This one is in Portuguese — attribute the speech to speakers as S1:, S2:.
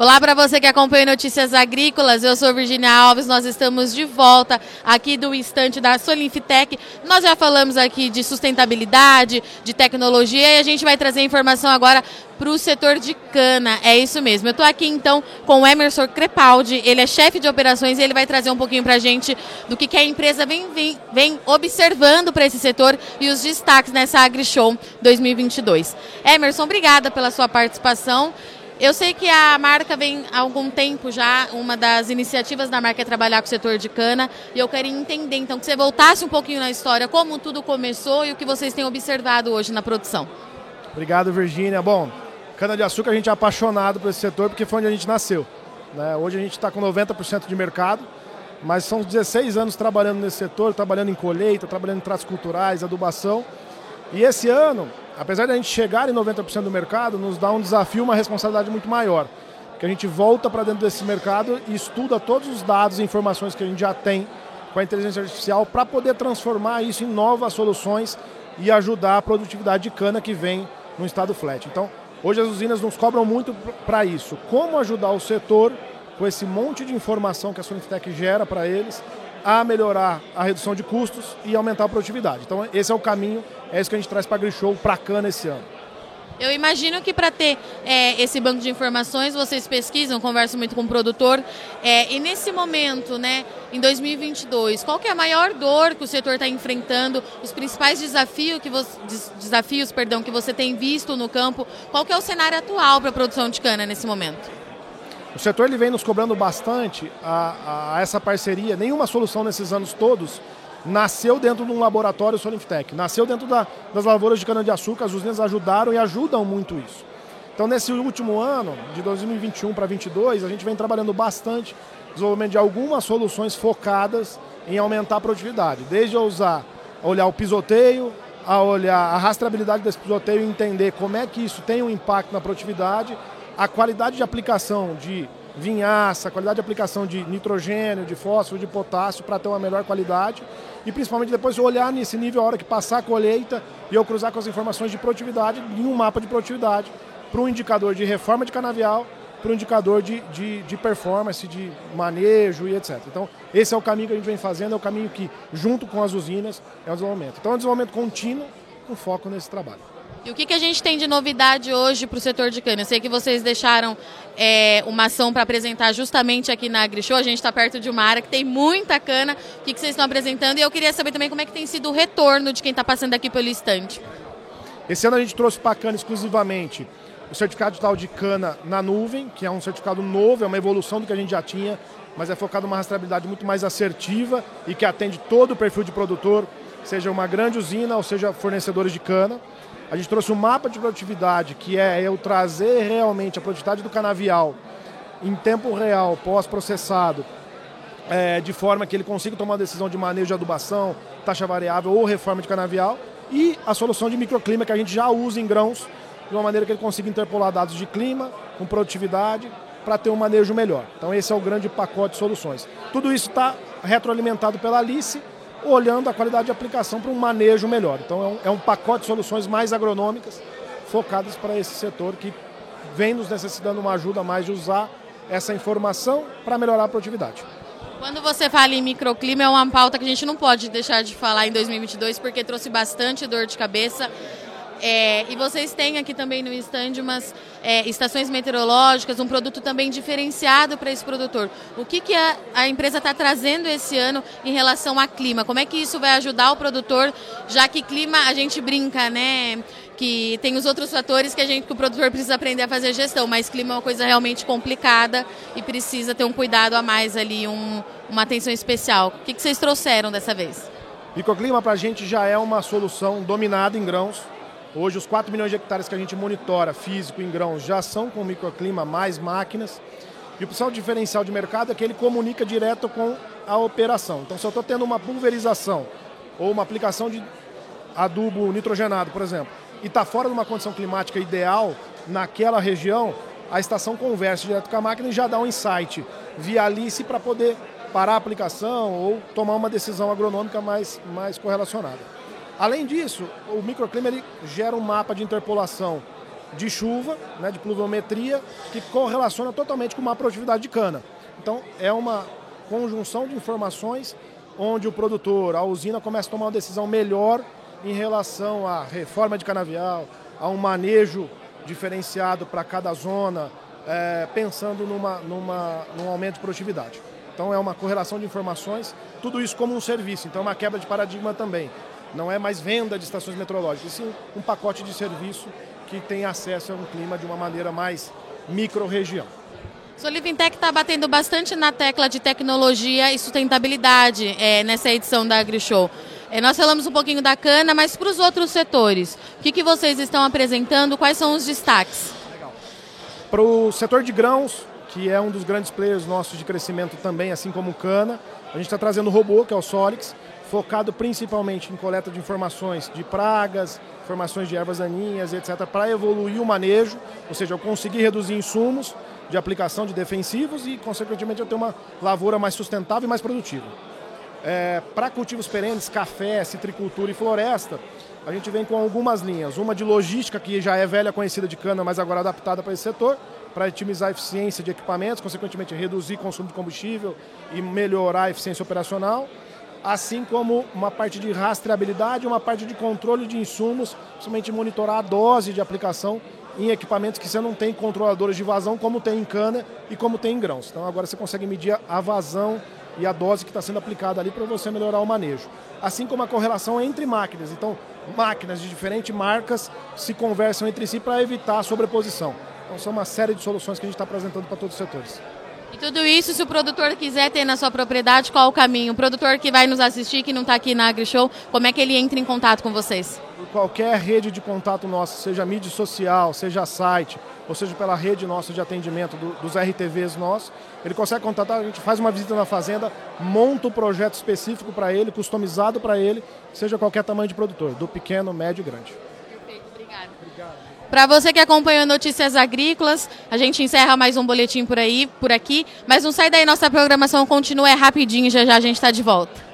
S1: Olá para você que acompanha Notícias Agrícolas, eu sou Virginia Alves, nós estamos de volta aqui do estante da Solinfitec. Nós já falamos aqui de sustentabilidade, de tecnologia e a gente vai trazer informação agora para o setor de cana. É isso mesmo. Eu estou aqui então com o Emerson Crepaldi, ele é chefe de operações e ele vai trazer um pouquinho para a gente do que, que a empresa vem, vem, vem observando para esse setor e os destaques nessa AgriShow 2022. Emerson, obrigada pela sua participação. Eu sei que a marca vem há algum tempo já, uma das iniciativas da marca é trabalhar com o setor de cana, e eu queria entender então que você voltasse um pouquinho na história, como tudo começou e o que vocês têm observado hoje na produção.
S2: Obrigado, Virgínia. Bom, cana-de-açúcar a gente é apaixonado por esse setor porque foi onde a gente nasceu. Né? Hoje a gente está com 90% de mercado, mas são 16 anos trabalhando nesse setor, trabalhando em colheita, trabalhando em tratos culturais, adubação. E esse ano apesar de a gente chegar em 90% do mercado, nos dá um desafio, uma responsabilidade muito maior. Que a gente volta para dentro desse mercado e estuda todos os dados e informações que a gente já tem com a inteligência artificial para poder transformar isso em novas soluções e ajudar a produtividade de cana que vem no estado flat. Então, hoje as usinas nos cobram muito para isso. Como ajudar o setor com esse monte de informação que a Sonifitec gera para eles a melhorar a redução de custos e aumentar a produtividade. Então, esse é o caminho, é isso que a gente traz para a AgriShow, para a cana esse ano.
S1: Eu imagino que para ter é, esse banco de informações, vocês pesquisam, conversam muito com o produtor. É, e nesse momento, né, em 2022, qual que é a maior dor que o setor está enfrentando? Os principais desafios que, desafios, perdão, que você tem visto no campo? Qual que é o cenário atual para a produção de cana nesse momento?
S2: O setor ele vem nos cobrando bastante a, a, essa parceria. Nenhuma solução nesses anos todos nasceu dentro de um laboratório Solinftec. Nasceu dentro da, das lavouras de cana-de-açúcar. As usinas ajudaram e ajudam muito isso. Então, nesse último ano, de 2021 para 2022, a gente vem trabalhando bastante desenvolvimento de algumas soluções focadas em aumentar a produtividade. Desde a usar, olhar o pisoteio, a olhar a rastreabilidade desse pisoteio e entender como é que isso tem um impacto na produtividade a qualidade de aplicação de vinhaça, a qualidade de aplicação de nitrogênio, de fósforo, de potássio para ter uma melhor qualidade e principalmente depois olhar nesse nível a hora que passar a colheita e eu cruzar com as informações de produtividade em um mapa de produtividade para um indicador de reforma de canavial, para um indicador de, de, de, performance, de manejo e etc. Então, esse é o caminho que a gente vem fazendo, é o caminho que, junto com as usinas, é o desenvolvimento. Então, é um desenvolvimento contínuo com foco nesse trabalho.
S1: E o que, que a gente tem de novidade hoje para o setor de cana? Eu sei que vocês deixaram é, uma ação para apresentar justamente aqui na AgriShow. A gente está perto de uma área que tem muita cana. O que, que vocês estão apresentando? E eu queria saber também como é que tem sido o retorno de quem está passando aqui pelo estande.
S2: Esse ano a gente trouxe para a cana exclusivamente o certificado digital de cana na nuvem, que é um certificado novo, é uma evolução do que a gente já tinha, mas é focado numa rastreabilidade muito mais assertiva e que atende todo o perfil de produtor, seja uma grande usina ou seja fornecedores de cana. A gente trouxe um mapa de produtividade, que é eu trazer realmente a produtividade do canavial em tempo real, pós-processado, é, de forma que ele consiga tomar uma decisão de manejo de adubação, taxa variável ou reforma de canavial, e a solução de microclima que a gente já usa em grãos, de uma maneira que ele consiga interpolar dados de clima, com produtividade, para ter um manejo melhor. Então esse é o grande pacote de soluções. Tudo isso está retroalimentado pela Alice, olhando a qualidade de aplicação para um manejo melhor. Então é um, é um pacote de soluções mais agronômicas focadas para esse setor que vem nos necessitando uma ajuda mais de usar essa informação para melhorar a produtividade.
S1: Quando você fala em microclima, é uma pauta que a gente não pode deixar de falar em 2022, porque trouxe bastante dor de cabeça. É, e vocês têm aqui também no stand umas é, estações meteorológicas, um produto também diferenciado para esse produtor. O que, que a, a empresa está trazendo esse ano em relação a clima? Como é que isso vai ajudar o produtor, já que clima a gente brinca, né? Que tem os outros fatores que a gente, que o produtor precisa aprender a fazer gestão, mas clima é uma coisa realmente complicada e precisa ter um cuidado a mais ali, um, uma atenção especial. O que, que vocês trouxeram dessa vez?
S2: Microclima para a gente já é uma solução dominada em grãos Hoje, os 4 milhões de hectares que a gente monitora físico em grãos já são com microclima, mais máquinas. E o principal diferencial de mercado é que ele comunica direto com a operação. Então, se eu estou tendo uma pulverização ou uma aplicação de adubo nitrogenado, por exemplo, e está fora de uma condição climática ideal naquela região, a estação conversa direto com a máquina e já dá um insight via Alice para poder parar a aplicação ou tomar uma decisão agronômica mais, mais correlacionada. Além disso, o microclima ele gera um mapa de interpolação de chuva, né, de pluviometria, que correlaciona totalmente com uma produtividade de cana. Então, é uma conjunção de informações onde o produtor, a usina, começa a tomar uma decisão melhor em relação à reforma de canavial, a um manejo diferenciado para cada zona, é, pensando numa, numa, num aumento de produtividade. Então é uma correlação de informações, tudo isso como um serviço, então é uma quebra de paradigma também. Não é mais venda de estações meteorológicas, sim um pacote de serviço que tem acesso a um clima de uma maneira mais micro-região.
S1: Solivintec está batendo bastante na tecla de tecnologia e sustentabilidade é, nessa edição da AgriShow. É, nós falamos um pouquinho da cana, mas para os outros setores, o que, que vocês estão apresentando? Quais são os destaques?
S2: Para o setor de grãos, que é um dos grandes players nossos de crescimento também, assim como o cana, a gente está trazendo o robô, que é o Solix, focado principalmente em coleta de informações de pragas, informações de ervas daninhas, etc., para evoluir o manejo, ou seja, eu conseguir reduzir insumos de aplicação de defensivos e, consequentemente, eu ter uma lavoura mais sustentável e mais produtiva. É, para cultivos perenes, café, citricultura e floresta, a gente vem com algumas linhas. Uma de logística, que já é velha conhecida de cana, mas agora adaptada para esse setor, para otimizar a eficiência de equipamentos, consequentemente reduzir o consumo de combustível e melhorar a eficiência operacional assim como uma parte de rastreabilidade, uma parte de controle de insumos, principalmente monitorar a dose de aplicação em equipamentos que você não tem controladores de vazão, como tem em cana e como tem em grãos. Então agora você consegue medir a vazão e a dose que está sendo aplicada ali para você melhorar o manejo. Assim como a correlação entre máquinas. Então, máquinas de diferentes marcas se conversam entre si para evitar a sobreposição. Então, são uma série de soluções que a gente está apresentando para todos os setores.
S1: E tudo isso, se o produtor quiser ter na sua propriedade, qual o caminho? O produtor que vai nos assistir, que não está aqui na AgriShow, como é que ele entra em contato com vocês?
S2: Por qualquer rede de contato nossa, seja mídia social, seja site, ou seja pela rede nossa de atendimento do, dos RTVs nossos, ele consegue contatar, a gente faz uma visita na fazenda, monta o um projeto específico para ele, customizado para ele, seja qualquer tamanho de produtor, do pequeno, médio e grande.
S1: Perfeito, obrigado. Obrigado. Para você que acompanha Notícias Agrícolas, a gente encerra mais um boletim por aí, por aqui, mas não sai daí, nossa programação continua é rapidinho, já já a gente está de volta.